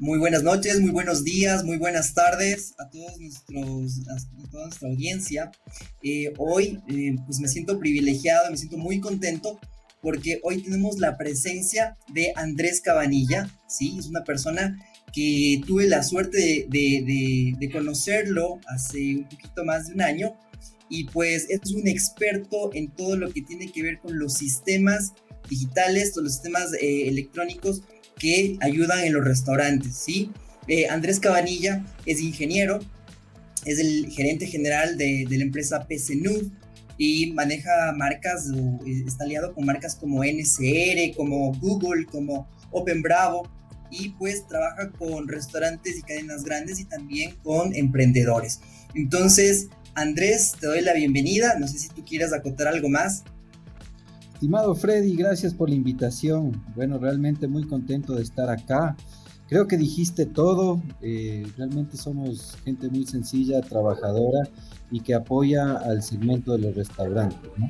muy buenas noches, muy buenos días, muy buenas tardes a todos nuestros, a toda nuestra audiencia. Eh, hoy, eh, pues me siento privilegiado, me siento muy contento porque hoy tenemos la presencia de Andrés Cabanilla, ¿sí? Es una persona que tuve la suerte de, de- de- de conocerlo hace un poquito más de un año y pues es un experto en todo lo que tiene que ver con los sistemas digitales, todos los sistemas eh, electrónicos que ayudan en los restaurantes, ¿sí? Eh, Andrés Cabanilla es ingeniero, es el gerente general de, la empresa PCNU y maneja marcas, eh, está aliado con marcas como NCR, como Google, como Open Bravo y pues trabaja con restaurantes y cadenas grandes y también con emprendedores. Entonces, Andrés, te doy la bienvenida, no sé si tú quieras acotar algo más. Estimado Freddy, gracias por la invitación. Bueno, realmente muy contento de estar acá. Creo que dijiste todo. eh, realmente somos gente muy sencilla, trabajadora y que apoya al segmento de los restaurantes. ¿no?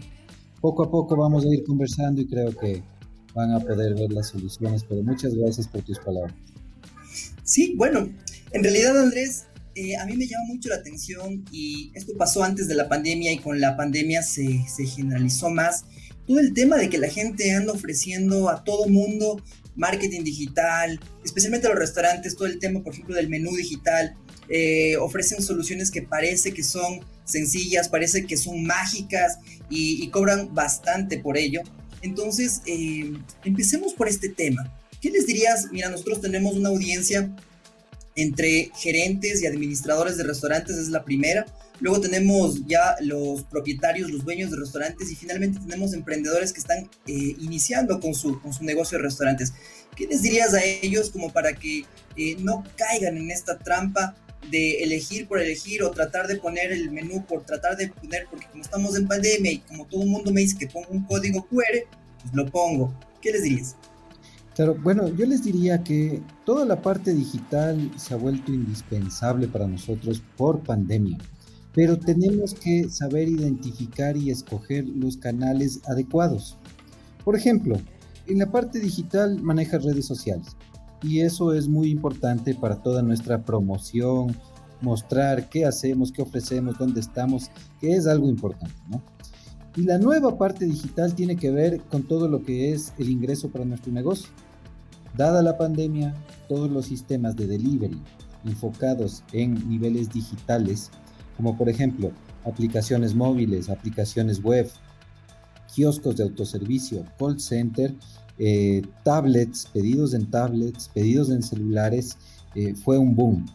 Poco a poco vamos a ir conversando y creo que van a poder ver las soluciones. Pero muchas gracias por tus palabras. Sí, bueno, en realidad Andrés, eh, a mí me llama mucho la atención y esto pasó antes de la pandemia y con la pandemia se, se generalizó más. Todo el tema de que la gente anda ofreciendo a todo mundo marketing digital, especialmente los restaurantes, todo el tema, por ejemplo, del menú digital. eh, ofrecen soluciones que parece que son sencillas, parece que son mágicas y, y cobran bastante por ello. Entonces, eh, empecemos por este tema. ¿Qué les dirías? Mira, nosotros tenemos una audiencia entre gerentes y administradores de restaurantes, es la primera. Luego tenemos ya los propietarios, los dueños de restaurantes y finalmente tenemos emprendedores que están eh, iniciando con su, con su negocio de restaurantes. ¿Qué les dirías a ellos como para que eh, no caigan en esta trampa de elegir por elegir o tratar de poner el menú por tratar de poner, porque como estamos en pandemia y como todo el mundo me dice que pongo un código QR, pues lo pongo. ¿Qué les dirías? Claro, bueno, yo les diría que toda la parte digital se ha vuelto indispensable para nosotros por pandemia, pero tenemos que saber identificar y escoger los canales adecuados. Por ejemplo, en la parte digital maneja redes sociales y eso es muy importante para toda nuestra promoción, mostrar qué hacemos, qué ofrecemos, dónde estamos, que es algo importante, ¿no? Y la nueva parte digital tiene que ver con todo lo que es el ingreso para nuestro negocio. Dada la pandemia, todos los sistemas de delivery enfocados en niveles digitales, como por ejemplo aplicaciones móviles, aplicaciones web, kioscos de autoservicio, call center, eh, tablets, pedidos en tablets, pedidos en celulares, eh, fue un boom.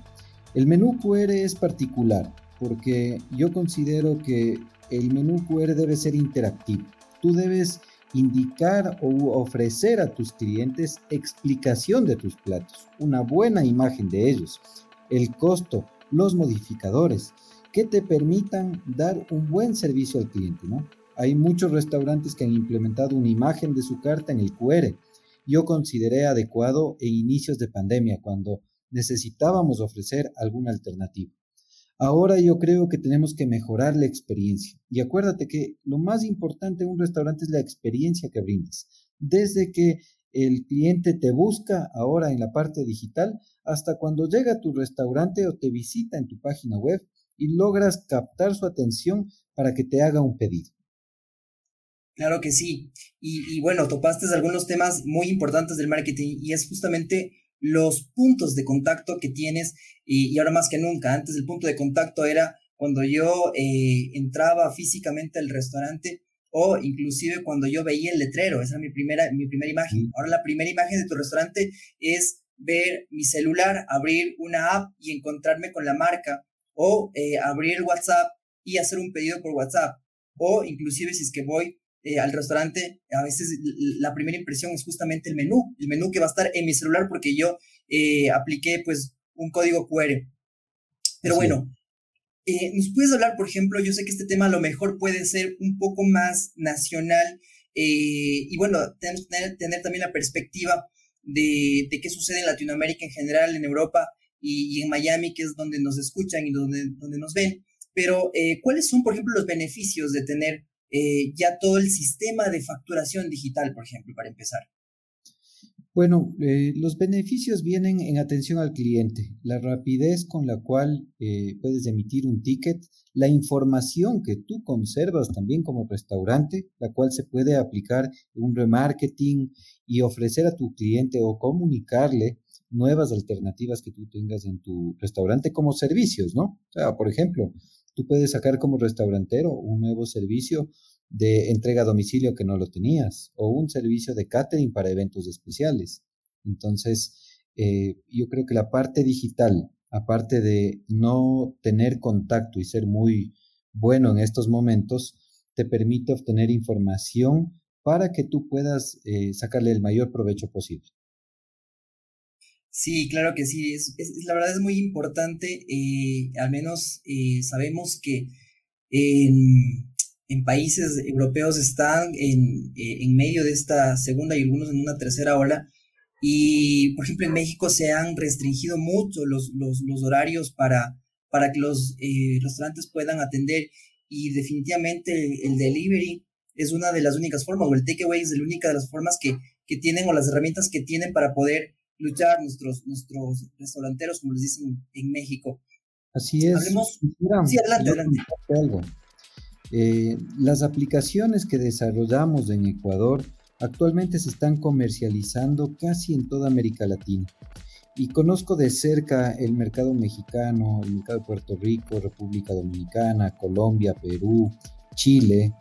El menú QR es particular porque yo considero que el menú QR debe ser interactivo. Tú debes indicar o ofrecer a tus clientes explicación de tus platos, una buena imagen de ellos, el costo, los modificadores, que te permitan dar un buen servicio al cliente, ¿no? Hay muchos restaurantes que han implementado una imagen de su carta en el QR. Yo consideré adecuado en inicios de pandemia, cuando necesitábamos ofrecer alguna alternativa. Ahora yo creo que tenemos que mejorar la experiencia. Y acuérdate que lo más importante en un restaurante es la experiencia que brindas. Desde que el cliente te busca ahora en la parte digital hasta cuando llega a tu restaurante o te visita en tu página web y logras captar su atención para que te haga un pedido. Claro que sí. Y, y, bueno, topaste algunos temas muy importantes del marketing y es justamente los puntos de contacto que tienes y, y ahora más que nunca. Antes el punto de contacto era cuando yo eh, entraba físicamente al restaurante o inclusive cuando yo veía el letrero. Esa era mi primera, mi primera imagen. Ahora la primera imagen de tu restaurante es ver mi celular, abrir una app y encontrarme con la marca o eh, abrir WhatsApp y hacer un pedido por WhatsApp o inclusive si es que voy eh, al restaurante, a veces la primera impresión es justamente el menú, el menú que va a estar en mi celular porque yo eh, apliqué pues un código QR. Pero bueno, eh, ¿nos puedes hablar, por ejemplo, yo sé que este tema a lo mejor puede ser un poco más nacional y bueno, tenemos que tener, también la perspectiva de, qué sucede en Latinoamérica en general, en Europa y, en Miami, que es donde nos escuchan y donde, donde nos ven. Pero, ¿cuáles son, por ejemplo, los beneficios de tener ya todo el sistema de facturación digital, por ejemplo, para empezar? Bueno, eh, los beneficios vienen en atención al cliente, la rapidez con la cual eh, puedes emitir un ticket, la información que tú conservas también como restaurante, la cual se puede aplicar un remarketing y ofrecer a tu cliente o comunicarle nuevas alternativas que tú tengas en tu restaurante como servicios, ¿no? O sea, por ejemplo, tú puedes sacar como restaurantero un nuevo servicio de entrega a domicilio que no lo tenías o un servicio de catering para eventos especiales. Entonces, eh, yo creo que la parte digital, aparte de no tener contacto y ser muy bueno en estos momentos, te permite obtener información para que tú puedas eh, sacarle el mayor provecho posible. Sí, claro que sí. Es, la verdad es muy importante. Eh, al menos sabemos que en en países europeos están en, eh, en, medio de esta segunda y algunos en una tercera ola. Y, por ejemplo, en México se han restringido mucho los, los, los horarios para, para que los eh, restaurantes puedan atender y definitivamente el, delivery es una de las únicas formas, o el takeaway es la única de las formas que, que tienen o las herramientas que tienen para poder luchar nuestros, nuestros restauranteros, como les dicen en México. Así es. Hablemos... sí, adelante, adelante. Eh, las aplicaciones que desarrollamos en Ecuador actualmente se están comercializando casi en toda América Latina. Y conozco de cerca el mercado mexicano, el mercado de Puerto Rico, República Dominicana, Colombia, Perú, Chile,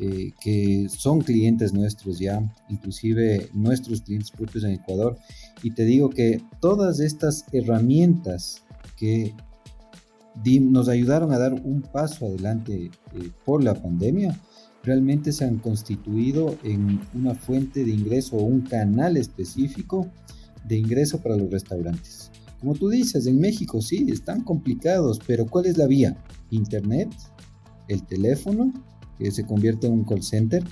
eh, que son clientes nuestros ya, inclusive nuestros clientes propios en Ecuador. Y te digo que todas estas herramientas que nos ayudaron a dar un paso adelante eh, por la pandemia, realmente se han constituido en una fuente de ingreso o un canal específico de ingreso para los restaurantes. Como tú dices, en México sí, están complicados, pero ¿cuál es la vía? Internet, el teléfono, que se convierte en un call center.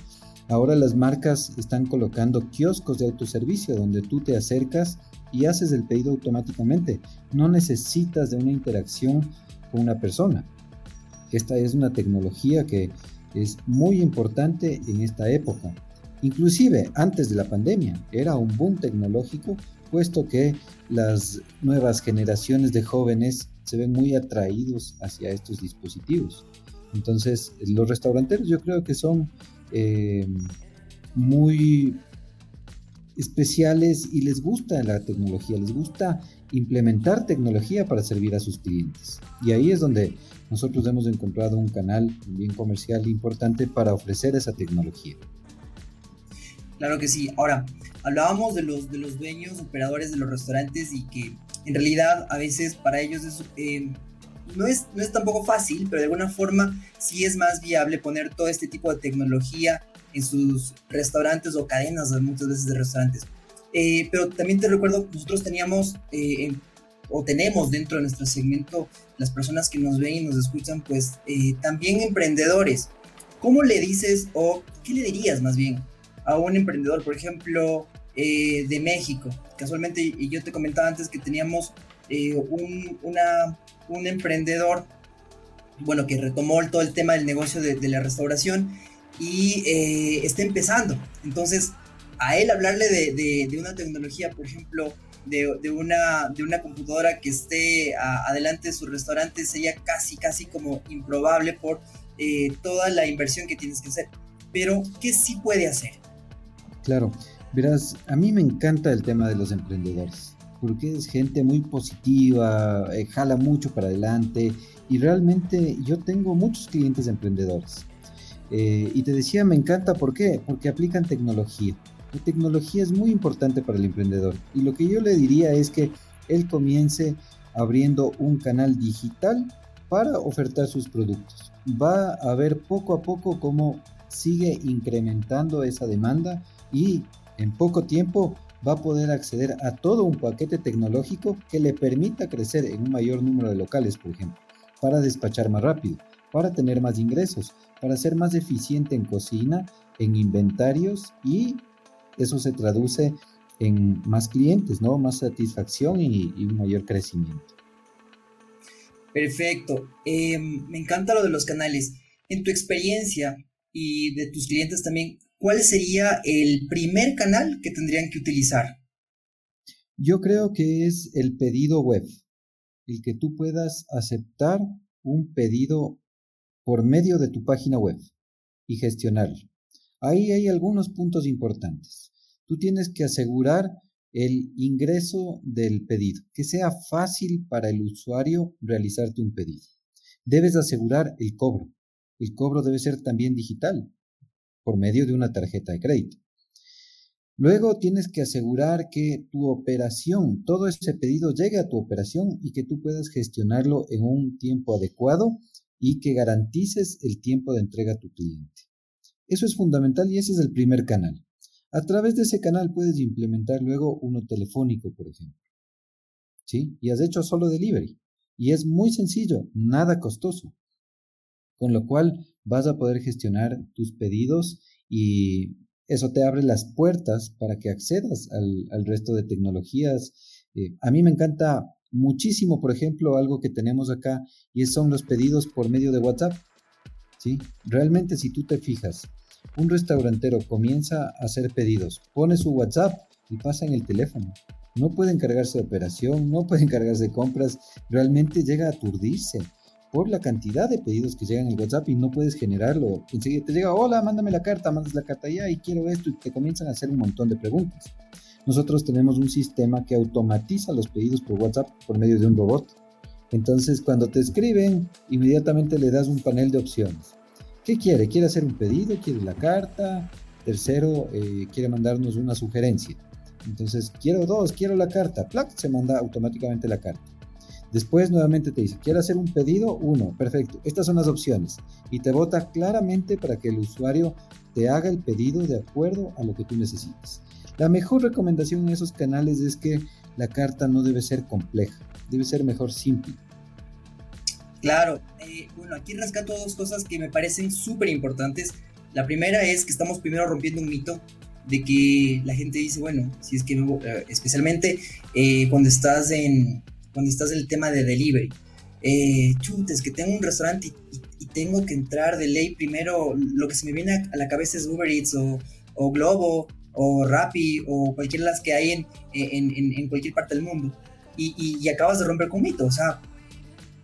Ahora las marcas están colocando kioscos de autoservicio donde tú te acercas y haces el pedido automáticamente. No necesitas de una interacción con una persona. Esta es una tecnología que es muy importante en esta época. Inclusive antes de la pandemia era un boom tecnológico, puesto que las nuevas generaciones de jóvenes se ven muy atraídos hacia estos dispositivos. Entonces, los restauranteros yo creo que son eh, muy especiales y les gusta la tecnología, les gusta implementar tecnología para servir a sus clientes. Y ahí es donde nosotros hemos encontrado un canal bien comercial importante para ofrecer esa tecnología. Claro que sí. Ahora, hablábamos de los, de los dueños, operadores de los restaurantes y que en realidad a veces para ellos eh, no, es, no es tampoco fácil, pero de alguna forma sí es más viable poner todo este tipo de tecnología en sus restaurantes o cadenas muchas veces de restaurantes. Eh, pero también te recuerdo, nosotros teníamos eh, o tenemos dentro de nuestro segmento las personas que nos ven y nos escuchan, pues eh, también emprendedores. ¿Cómo le dices o qué le dirías más bien a un emprendedor, por ejemplo, de México? Casualmente, y yo te comentaba antes que teníamos un, una, un emprendedor, bueno, que retomó todo el tema del negocio de, la restauración y está empezando. Entonces, a él hablarle de, de, una tecnología, por ejemplo, de, de, una, de una computadora que esté adelante de su restaurante sería casi, casi como improbable por eh, toda la inversión que tienes que hacer. Pero, ¿qué sí puede hacer? Claro, verás, a mí me encanta el tema de los emprendedores, porque es gente muy positiva, eh, jala mucho para adelante y realmente yo tengo muchos clientes emprendedores. Eh, y te decía, me encanta, ¿por qué? Porque aplican tecnología. La tecnología es muy importante para el emprendedor y lo que yo le diría es que él comience abriendo un canal digital para ofertar sus productos. Va a ver poco a poco cómo sigue incrementando esa demanda y en poco tiempo va a poder acceder a todo un paquete tecnológico que le permita crecer en un mayor número de locales, por ejemplo, para despachar más rápido, para tener más ingresos, para ser más eficiente en cocina, en inventarios y eso se traduce en más clientes, ¿no? Más satisfacción y, un mayor crecimiento. Perfecto. Em, me encanta lo de los canales. En tu experiencia y de tus clientes también, ¿cuál sería el primer canal que tendrían que utilizar? Yo creo que es el pedido web, el que tú puedas aceptar un pedido por medio de tu página web y gestionarlo. Ahí hay algunos puntos importantes. Tú tienes que asegurar el ingreso del pedido, que sea fácil para el usuario realizarte un pedido. Debes asegurar el cobro. El cobro debe ser también digital, por medio de una tarjeta de crédito. Luego tienes que asegurar que tu operación, todo ese pedido llegue a tu operación y que tú puedas gestionarlo en un tiempo adecuado y que garantices el tiempo de entrega a tu cliente. Eso es fundamental y ese es el primer canal. A través de ese canal puedes implementar luego uno telefónico, por ejemplo. ¿Sí? Y has hecho solo delivery. Y es muy sencillo, nada costoso. Con lo cual vas a poder gestionar tus pedidos y eso te abre las puertas para que accedas al, resto de tecnologías. Eh, a mí me encanta muchísimo, por ejemplo, algo que tenemos acá y son los pedidos por medio de WhatsApp. ¿sí? Realmente si tú te fijas, un restaurantero comienza a hacer pedidos, pone su WhatsApp y pasa en el teléfono. No puede encargarse de operación, no puede encargarse de compras, realmente llega a aturdirse por la cantidad de pedidos que llegan el WhatsApp y no puedes generarlo. Enseguida te llega, hola, mándame la carta, mandas la carta ya y quiero esto y te comienzan a hacer un montón de preguntas. Nosotros tenemos un sistema que automatiza los pedidos por WhatsApp por medio de un robot. Entonces, cuando te escriben, inmediatamente le das un panel de opciones. ¿Qué quiere? ¿Quiere hacer un pedido? ¿Quiere la carta? Tercero, eh, quiere mandarnos una sugerencia. Entonces, quiero dos, quiero la carta. Plac, se manda automáticamente la carta. Después nuevamente te dice, ¿quiere hacer un pedido? Uno, perfecto. Estas son las opciones. Y te vota claramente para que el usuario te haga el pedido de acuerdo a lo que tú necesites. La mejor recomendación en esos canales es que la carta no debe ser compleja, debe ser mejor simple. Claro, eh, bueno, aquí rescato dos cosas que me parecen súper importantes. La primera es que estamos primero rompiendo un mito de que la gente dice, bueno, si es que eh, especialmente eh, cuando estás en cuando estás en el tema de delivery, eh, chutes, que tengo un restaurante y, tengo que entrar de ley primero, lo que se me viene a, la cabeza es Uber Eats o, o Globo o Rappi o cualquiera de las que hay en, en, en cualquier parte del mundo. Y, y, acabas de romper con mito, o sea,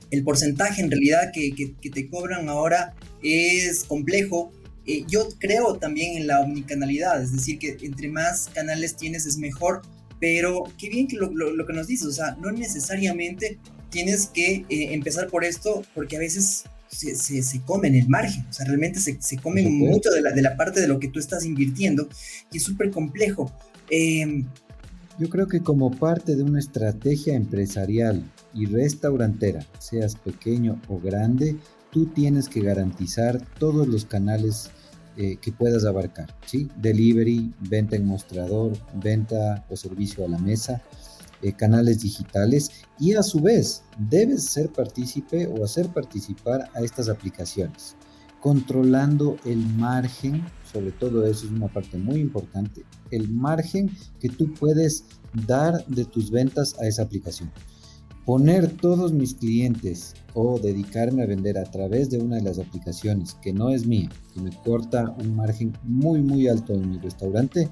el porcentaje en realidad que, que, te cobran ahora es complejo. Eh, yo creo también en la omnicanalidad, es decir, que entre más canales tienes es mejor, pero qué bien que lo, lo, que nos dices, o sea, no necesariamente tienes que eh, empezar por esto, porque a veces se, se, se, comen el margen, o sea, realmente se, se comen mucho de la, de la, parte de lo que tú estás invirtiendo y es súper complejo. Eh, yo creo que como parte de una estrategia empresarial y restaurantera, seas pequeño o grande, tú tienes que garantizar todos los canales eh, que puedas abarcar, ¿sí? Delivery, venta en mostrador, venta o servicio a la mesa, eh, canales digitales y a su vez debes ser partícipe o hacer participar a estas aplicaciones, controlando el margen sobre todo eso es una parte muy importante, el margen que tú puedes dar de tus ventas a esa aplicación. Poner todos mis clientes o dedicarme a vender a través de una de las aplicaciones que no es mía, que me corta un margen muy muy alto en mi restaurante,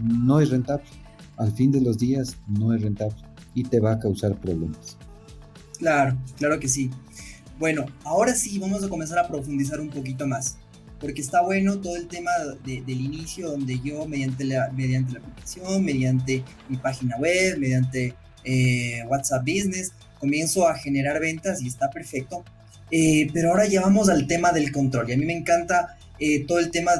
no es rentable. Al fin de los días no es rentable y te va a causar problemas. Claro, claro que sí. Bueno, ahora sí vamos a comenzar a profundizar un poquito más porque está bueno todo el tema del inicio, donde yo mediante la, mediante la aplicación, mediante mi página web, mediante eh, WhatsApp Business, comienzo a generar ventas y está perfecto. Eh, pero ahora ya vamos al tema del control y a mí me encanta eh, todo el tema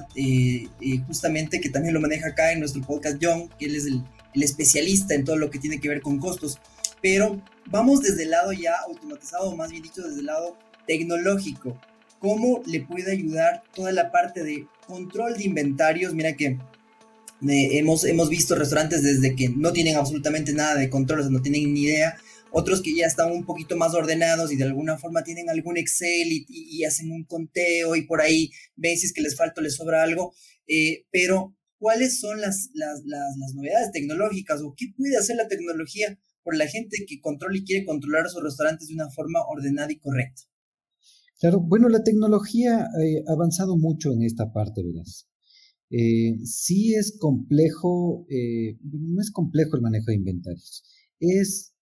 justamente que también lo maneja acá en nuestro podcast John, que él es el, el especialista en todo lo que tiene que ver con costos. Pero vamos desde el lado ya automatizado, más bien dicho, desde el lado tecnológico cómo le puede ayudar toda la parte de control de inventarios. Mira que hemos, hemos visto restaurantes desde que no tienen absolutamente nada de control, no tienen ni idea, otros que ya están un poquito más ordenados y de alguna forma tienen algún Excel y, hacen un conteo y por ahí ven si es que les falta o les sobra algo, eh, pero ¿cuáles son las, las, las, novedades tecnológicas o qué puede hacer la tecnología por la gente que controla y quiere controlar sus restaurantes de una forma ordenada y correcta? Claro, bueno, la tecnología eh, ha avanzado mucho en esta parte, verás. Eh, sí es complejo, eh, no es complejo el manejo de inventarios, es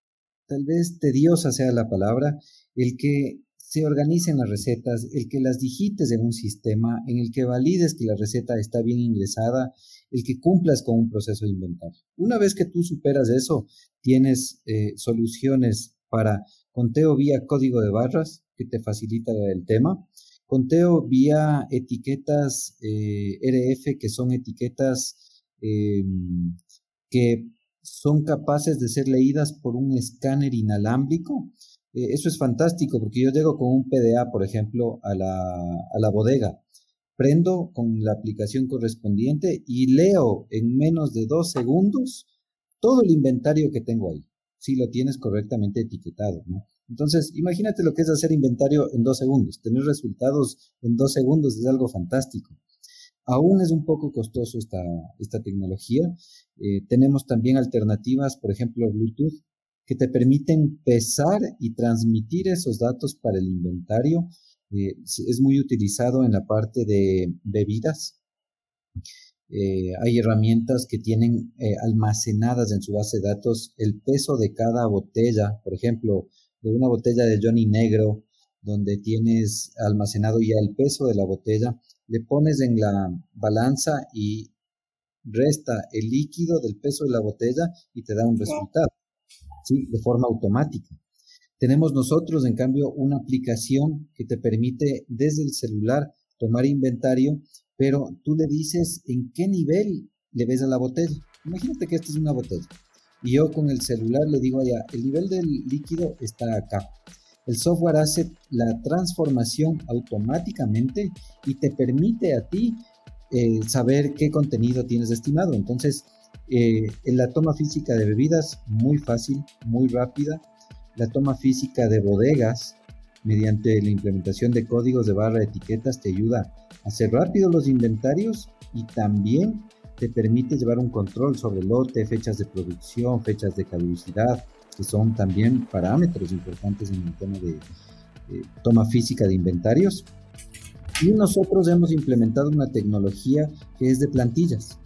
tal vez tediosa sea la palabra, el que se organicen las recetas, el que las digites en un sistema, en el que valides que la receta está bien ingresada, el que cumplas con un proceso de inventario. Una vez que tú superas eso, tienes eh, soluciones para conteo vía código de barras, que te facilita el tema, conteo vía etiquetas eh, RF, que son etiquetas em, que son capaces de ser leídas por un escáner inalámbrico. Eh, eso es fantástico porque yo llego con un PDA, por ejemplo, a la, a la bodega, prendo con la aplicación correspondiente y leo en menos de dos segundos todo el inventario que tengo ahí, si lo tienes correctamente etiquetado. ¿no? Entonces, imagínate lo que es hacer inventario en dos segundos. Tener resultados en dos segundos es algo fantástico. Aún es un poco costoso esta, esta tecnología. Eh, tenemos también alternativas, por ejemplo, Bluetooth, que te permiten pesar y transmitir esos datos para el inventario. Eh, es muy utilizado en la parte de bebidas. Eh, hay herramientas que tienen almacenadas en su base de datos el peso de cada botella. Por ejemplo, de una botella de Johnny Negro, donde tienes almacenado ya el peso de la botella, le pones en la balanza y resta el líquido del peso de la botella y te da un resultado, ¿sí? De forma automática. Tenemos nosotros, en cambio, una aplicación que te permite desde el celular tomar inventario, pero tú le dices en qué nivel le ves a la botella. Imagínate que esta es una botella y yo con el celular le digo allá, el nivel del líquido está acá. El software hace la transformación automáticamente y te permite a ti eh, saber qué contenido tienes estimado. Entonces, eh, en la toma física de bebidas, muy fácil, muy rápida. La toma física de bodegas, mediante la implementación de códigos de barra de etiquetas, te ayuda a hacer rápido los inventarios y también te permite llevar un control sobre el lote, fechas de producción, fechas de caducidad, que son también parámetros importantes en el tema de, toma física de inventarios. Y nosotros hemos implementado una tecnología que es de plantillas,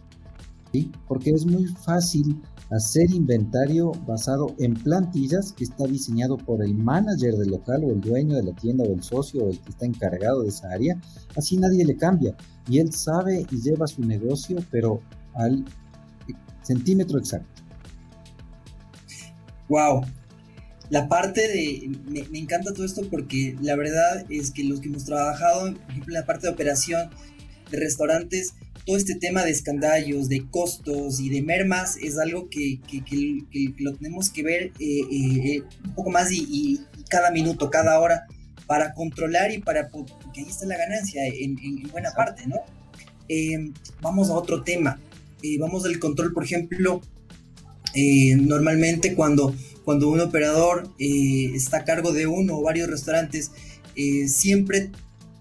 ¿sí? porque es muy fácil hacer inventario basado en plantillas que está diseñado por el manager del local o el dueño de la tienda o el socio o el que está encargado de esa área. Así nadie le cambia y él sabe y lleva su negocio, pero al centímetro exacto. Wow. La parte de. Me, encanta todo esto porque la verdad es que los que hemos trabajado, por ejemplo, en la parte de operación de restaurantes, todo este tema de escandallos, de costos y de mermas es algo que, lo tenemos que ver eh, eh, un poco más y, cada minuto, cada hora, para controlar y para, porque ahí está la ganancia en, buena parte, ¿no? Em, vamos a otro tema, eh, vamos al control, por ejemplo, normalmente cuando, cuando un operador está a cargo de uno o varios restaurantes, siempre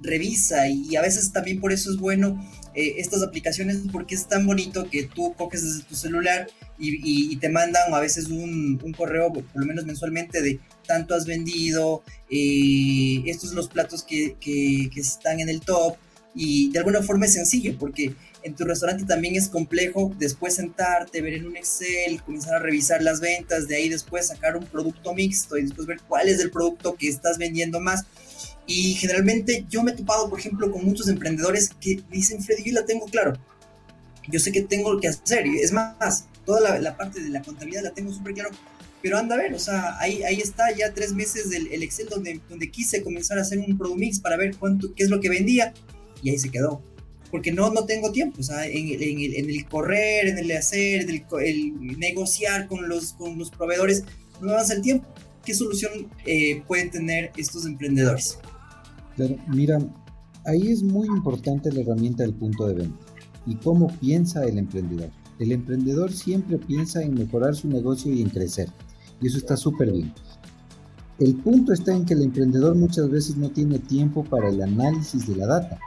revisa y a veces también por eso es bueno eh, estas aplicaciones porque es tan bonito que tú coges desde tu celular y, te mandan a veces un, correo, por lo menos mensualmente, de tanto has vendido, eh, estos son los platos que, que, están en el top y de alguna forma es sencillo porque en tu restaurante también es complejo después sentarte, ver en un Excel, comenzar a revisar las ventas, de ahí después sacar un producto mixto y después ver cuál es el producto que estás vendiendo más. Y generalmente yo me he topado, por ejemplo, con muchos emprendedores que dicen, Freddy, yo la tengo claro. Yo sé que tengo que hacer. Es más, toda la, parte de la contabilidad la tengo súper claro. Pero anda a ver, o sea, ahí, ahí está ya tres meses del el Excel donde, quise comenzar a hacer un Product Mix para ver cuánto, qué es lo que vendía. Y ahí se quedó. Porque no, no tengo tiempo, o sea, en, el, correr, en el hacer, en el, negociar con los, con los proveedores, no me avanza el tiempo. ¿Qué solución eh, pueden tener estos emprendedores? Mira, ahí es muy importante la herramienta del punto de venta y cómo piensa el emprendedor. El emprendedor siempre piensa en mejorar su negocio y en crecer. Y eso está súper bien. El punto está en que el emprendedor muchas veces no tiene tiempo para el análisis de la data,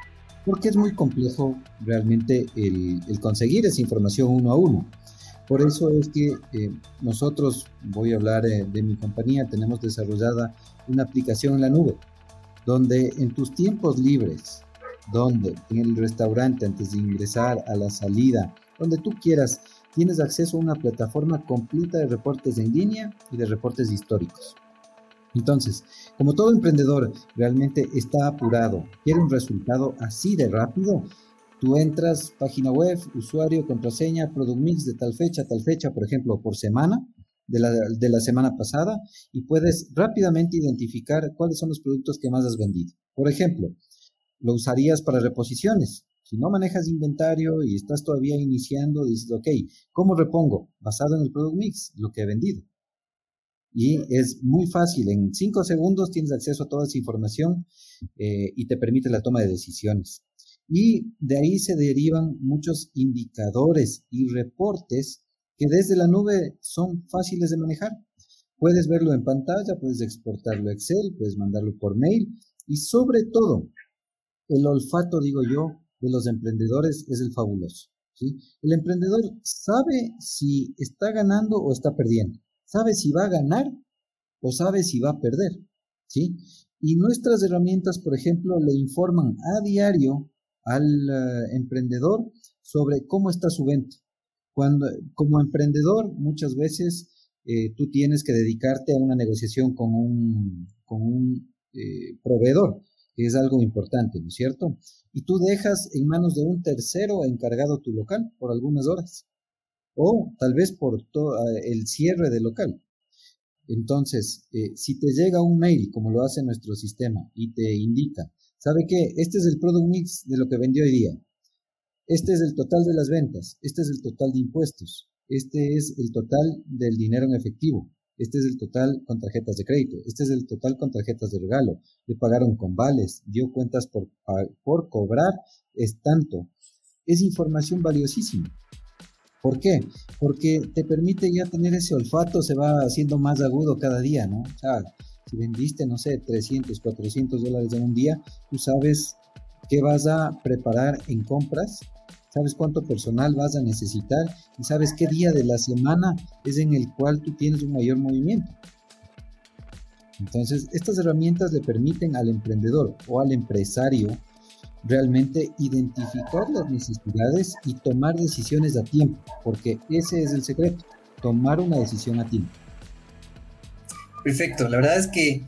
porque es muy complejo realmente el, conseguir esa información uno a uno. Por eso es que eh, nosotros, voy a hablar eh, de mi compañía, tenemos desarrollada una aplicación en la nube, donde en tus tiempos libres, donde en el restaurante antes de ingresar a la salida, donde tú quieras, tienes acceso a una plataforma completa de reportes en línea y de reportes históricos. Entonces, como todo emprendedor realmente está apurado, quiere un resultado así de rápido, tú entras página web, usuario, contraseña, product mix de tal fecha, tal fecha, por ejemplo, por semana, de la, de la semana pasada, y puedes rápidamente identificar cuáles son los productos que más has vendido. Por ejemplo, lo usarías para reposiciones. Si no manejas inventario y estás todavía iniciando, dices, ok, ¿cómo repongo? Basado en el product mix, lo que he vendido. Y es muy fácil, en cinco segundos tienes acceso a toda esa información eh, y te permite la toma de decisiones. Y de ahí se derivan muchos indicadores y reportes que desde la nube son fáciles de manejar. Puedes verlo en pantalla, puedes exportarlo a Excel, puedes mandarlo por mail y sobre todo, el olfato, digo yo, de los emprendedores es el fabuloso. ¿sí? El emprendedor sabe si está ganando o está perdiendo, sabe si va a ganar o sabe si va a perder. ¿sí? Y nuestras herramientas, por ejemplo, le informan a diario al eh, emprendedor sobre cómo está su venta. Cuando, como emprendedor, muchas veces eh, tú tienes que dedicarte a una negociación con un, con un eh, proveedor, es algo importante, ¿no es cierto? Y tú dejas en manos de un tercero encargado tu local por algunas horas, o tal vez por todo el cierre del local. Entonces, si te llega un mail, como lo hace nuestro sistema, y te indica, ¿sabe qué? Este es el product mix de lo que vendió hoy día. Este es el total de las ventas, este es el total de impuestos, este es el total del dinero en efectivo, este es el total con tarjetas de crédito, este es el total con tarjetas de regalo, le pagaron con vales, dio cuentas por, por cobrar, es tanto. Es información valiosísima. ¿Por qué? Porque te permite ya tener ese olfato, se va haciendo más agudo cada día, ¿no? O sea, si vendiste, no sé, 300, 400 dólares en un día, tú sabes qué vas a preparar en compras sabes cuánto personal vas a necesitar y sabes qué día de la semana es en el cual tú tienes un mayor movimiento. Entonces, estas herramientas le permiten al emprendedor o al empresario realmente identificar las necesidades y tomar decisiones a tiempo, porque ese es el secreto, tomar una decisión a tiempo. Perfecto, la verdad es que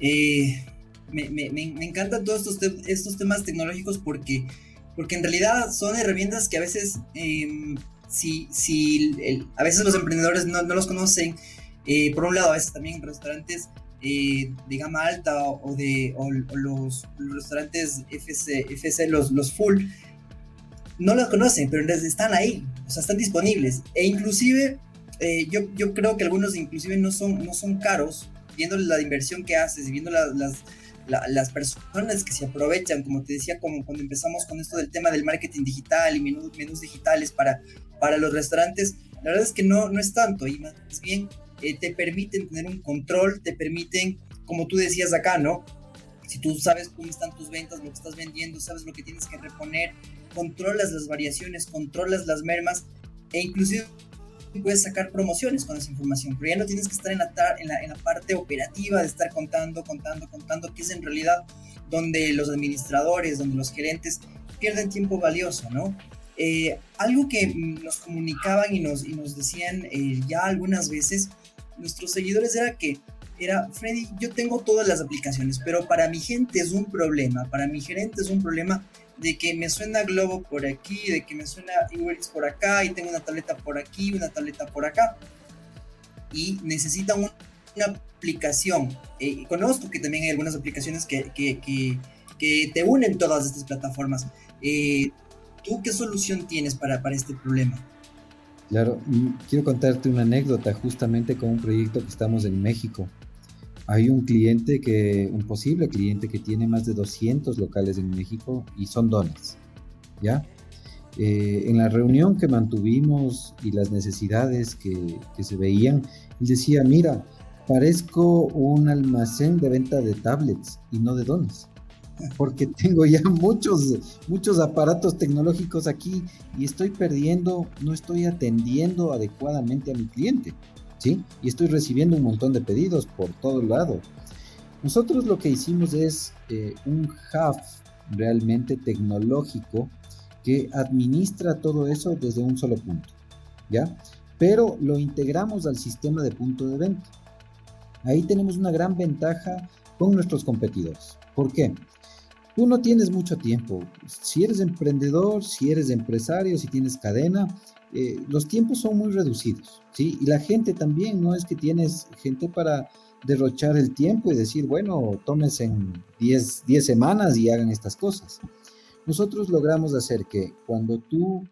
eh, me, encantan todos estos temas tecnológicos porque porque en realidad son herramientas que a veces, em, si, si a veces los emprendedores no, no los conocen, eh, por un lado, a veces también restaurantes eh, de gama alta o, de o, los, restaurantes FC, FC los, los full, no los conocen, pero están ahí, o sea, están disponibles. E inclusive, eh, yo, yo creo que algunos inclusive no son, no son caros, viendo la inversión que haces, viendo las las personas que se aprovechan, como te decía, como cuando empezamos con esto del tema del marketing digital y menús, menús digitales para, para los restaurantes, la verdad es que no, no es tanto, y más bien eh, te permiten tener un control, te permiten, como tú decías acá, ¿no? Si tú sabes cómo están tus ventas, lo que estás vendiendo, sabes lo que tienes que reponer, controlas las variaciones, controlas las mermas, e inclusive puedes sacar promociones con esa información, pero ya no tienes que estar en la, en la, en la parte operativa de estar contando, contando, contando, que es en realidad donde los administradores, donde los gerentes pierden tiempo valioso, ¿no? Eh, algo que nos comunicaban y nos, y nos decían eh, ya algunas veces nuestros seguidores era que era, Freddy, yo tengo todas las aplicaciones, pero para mi gente es un problema, para mi gerente es un problema de que me suena Globo por aquí, de que me suena Uber por acá, y tengo una tableta por aquí, una tableta por acá, y necesita una aplicación. Eh, conozco que también hay algunas aplicaciones que, que, que, te unen todas estas plataformas. Eh, ¿Tú qué solución tienes para, para este problema? Claro, quiero contarte una anécdota justamente con un proyecto que estamos en México. Hay un cliente que, un posible cliente que tiene más de 200 locales en México y son donas, ¿ya? eh, en la reunión que mantuvimos y las necesidades que, que se veían, él decía, mira, parezco un almacén de venta de tablets y no de dones porque tengo ya muchos, muchos aparatos tecnológicos aquí y estoy perdiendo, no estoy atendiendo adecuadamente a mi cliente, ¿sí? Y estoy recibiendo un montón de pedidos por todo lado. Nosotros lo que hicimos es eh, un hub realmente tecnológico que administra todo eso desde un solo punto, ¿ya? Pero lo integramos al sistema de punto de venta. Ahí tenemos una gran ventaja con nuestros competidores. ¿Por qué? Tú no tienes mucho tiempo. Si eres emprendedor, si eres empresario, si tienes cadena, eh, los tiempos son muy reducidos, ¿sí? Y la gente también, no es que tienes gente para derrochar el tiempo y decir, bueno, tomes en 10, 10 semanas y hagan estas cosas. Nosotros logramos hacer que cuando tú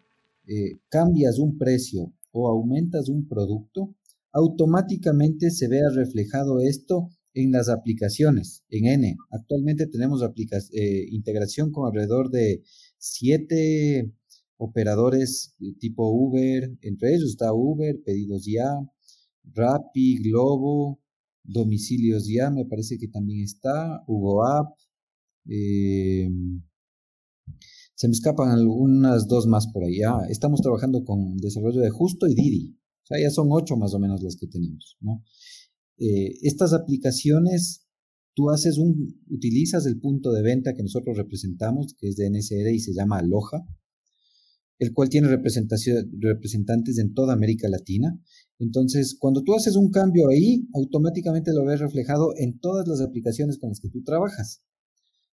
eh, cambias un precio o aumentas un producto, automáticamente se vea reflejado esto en las aplicaciones, en N. Actualmente tenemos eh, integración con alrededor de siete operadores tipo Uber, entre ellos está Uber, Pedidos Ya, Rappi, Globo, Domicilios Ya, me parece que también está, Hugo App, em, se me escapan algunas dos más por allá. Estamos trabajando con desarrollo de Justo y Didi. O sea, ya son ocho más o menos las que tenemos, ¿no? Eh, estas aplicaciones, tú haces un, utilizas el punto de venta que nosotros representamos, que es de NSR y se llama Aloha, el cual tiene representantes en toda América Latina. Entonces, cuando tú haces un cambio ahí, automáticamente lo ves reflejado en todas las aplicaciones con las que tú trabajas.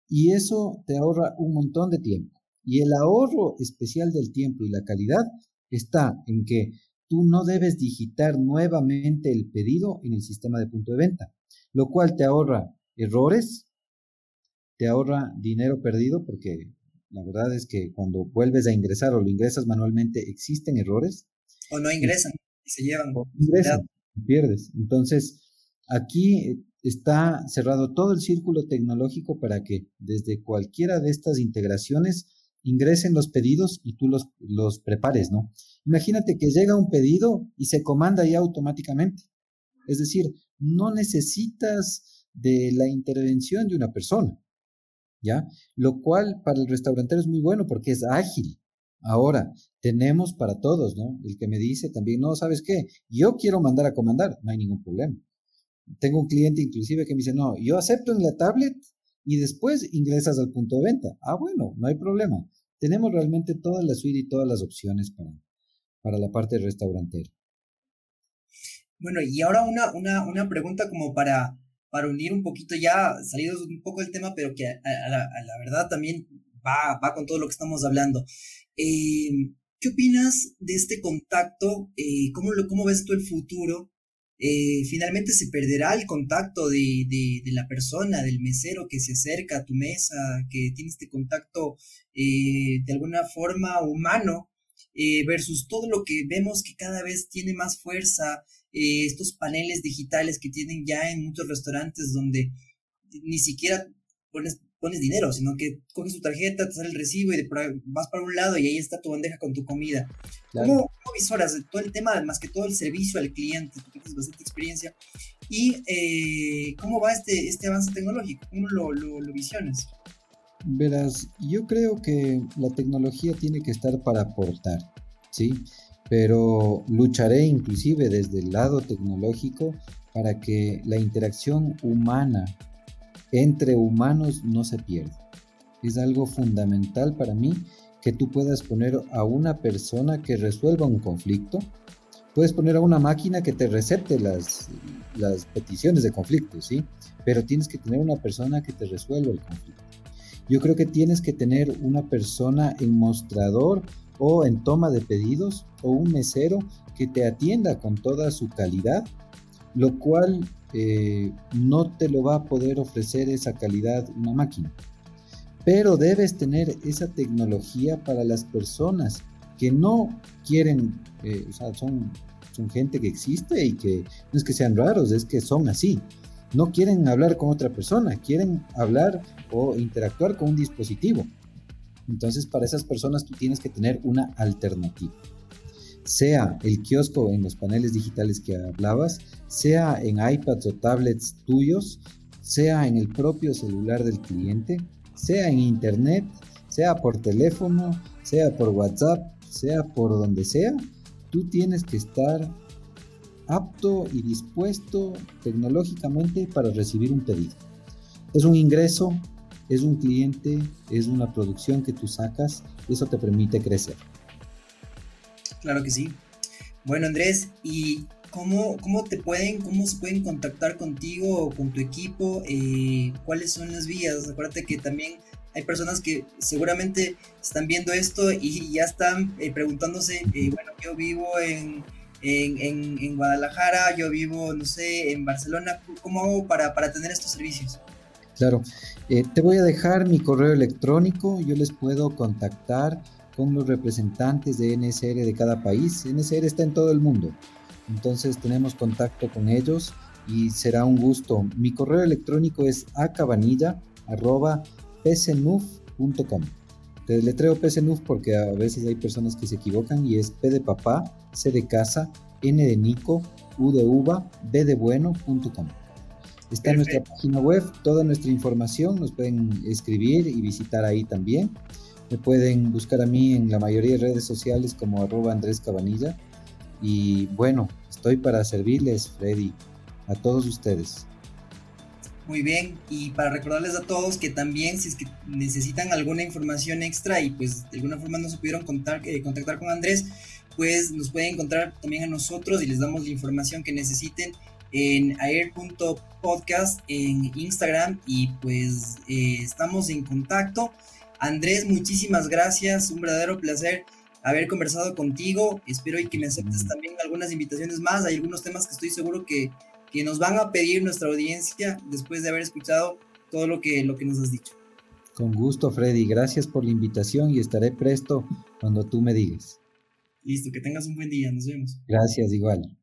Y eso te ahorra un montón de tiempo. Y el ahorro especial del tiempo y la calidad está en que tú no debes digitar nuevamente el pedido en el sistema de punto de venta, lo cual te ahorra errores, te ahorra dinero perdido porque la verdad es que cuando vuelves a ingresar o lo ingresas manualmente existen errores. O no ingresan y se llevan. O ingresan, pierdes. Entonces, aquí está cerrado todo el círculo tecnológico para que desde cualquiera de estas integraciones ingresen los pedidos y tú los, los prepares, ¿no? Imagínate que llega un pedido y se comanda ya automáticamente. Es decir, no necesitas de la intervención de una persona, ¿ya? Lo cual para el restaurantero es muy bueno porque es ágil. Ahora, tenemos para todos, ¿no? El que me dice también, no, ¿sabes qué? Yo quiero mandar a comandar, no hay ningún problema. Tengo un cliente inclusive que me dice, no, yo acepto en la tablet y después ingresas al punto de venta. Ah, bueno, no hay problema. Tenemos realmente toda la suite y todas las opciones para, para la parte restaurantera. Bueno, y ahora una, una, una pregunta como para, para unir un poquito ya, salidos un poco del tema, pero que a, la, verdad también va, va, con todo lo que estamos hablando. Eh, ¿Qué opinas de este contacto? Eh, ¿cómo, lo, ¿Cómo ves tú el futuro eh, finalmente se perderá el contacto de, la persona, del mesero que se acerca a tu mesa, que tiene este contacto eh, de alguna forma humano, eh, versus todo lo que vemos que cada vez tiene más fuerza, estos paneles digitales que tienen ya en muchos restaurantes donde ni siquiera pones pones dinero, sino que coges tu tarjeta, te sale el recibo y vas para un lado y ahí está tu bandeja con tu comida. ¿Cómo, visoras todo el tema, más que todo el servicio al cliente? Tú tienes bastante experiencia. ¿Y eh, cómo va este, este avance tecnológico? ¿Cómo lo, lo, lo visionas? Verás, yo creo que la tecnología tiene que estar para aportar, ¿sí? Pero lucharé inclusive desde el lado tecnológico para que la interacción humana entre humanos no se pierde. Es algo fundamental para mí que tú puedas poner a una persona que resuelva un conflicto. Puedes poner a una máquina que te recete las, las peticiones de conflicto, ¿sí? Pero tienes que tener una persona que te resuelva el conflicto. Yo creo que tienes que tener una persona en mostrador o en toma de pedidos o un mesero que te atienda con toda su calidad, lo cual eh, no te lo va a poder ofrecer esa calidad una máquina. Pero debes tener esa tecnología para las personas que no quieren, eh, son gente que existe y que no es que sean raros, es que son así. No quieren hablar con otra persona, quieren hablar o interactuar con un dispositivo. Entonces, para esas personas tú tienes que tener una alternativa. Sea el kiosco en los paneles digitales que hablabas, sea en iPads o tablets tuyos, sea en el propio celular del cliente, sea en internet, sea por teléfono, sea por WhatsApp, sea por donde sea, tú tienes que estar apto y dispuesto tecnológicamente para recibir un pedido. Es un ingreso, es un cliente, es una producción que tú sacas, eso te permite crecer. Claro que sí. Bueno, Andrés, ¿y cómo, cómo te pueden, cómo se pueden contactar contigo o con tu equipo? Eh, ¿Cuáles son las vías? Acuérdate que también hay personas que seguramente están viendo esto y ya están eh, preguntándose, eh, bueno, yo vivo en, en, en, Guadalajara, yo vivo, no sé, en Barcelona, ¿cómo hago para, para tener estos servicios? Claro, te voy a dejar mi correo electrónico, yo les puedo contactar con los representantes de NSR de cada país. NSR está en todo el mundo, entonces tenemos contacto con ellos y será un gusto. Mi correo electrónico es acabanilla.pcnuf.com. Te deletreo pcnuf porque a veces hay personas que se equivocan y es P de papá, C de casa, N de Nico, U de uva, B de bueno.com. Está en nuestra página web toda nuestra información, nos pueden escribir y visitar ahí también. Me pueden buscar a mí en la mayoría de redes sociales como arroba Andrés Cabanilla. Y bueno, estoy para servirles, Freddy, a todos ustedes. Muy bien, y para recordarles a todos que también si es que necesitan alguna información extra y pues de alguna forma no se pudieron contar, eh, contactar con Andrés, pues nos pueden encontrar también a nosotros y les damos la información que necesiten en air.podcast en Instagram y pues eh, estamos en contacto. Andrés, muchísimas gracias, un verdadero placer haber conversado contigo. Espero y que me aceptes también algunas invitaciones más. Hay algunos temas que estoy seguro que, que nos van a pedir nuestra audiencia después de haber escuchado todo lo que, lo que nos has dicho. Con gusto, Freddy. Gracias por la invitación y estaré presto cuando tú me digas. Listo, que tengas un buen día. Nos vemos. Gracias, igual.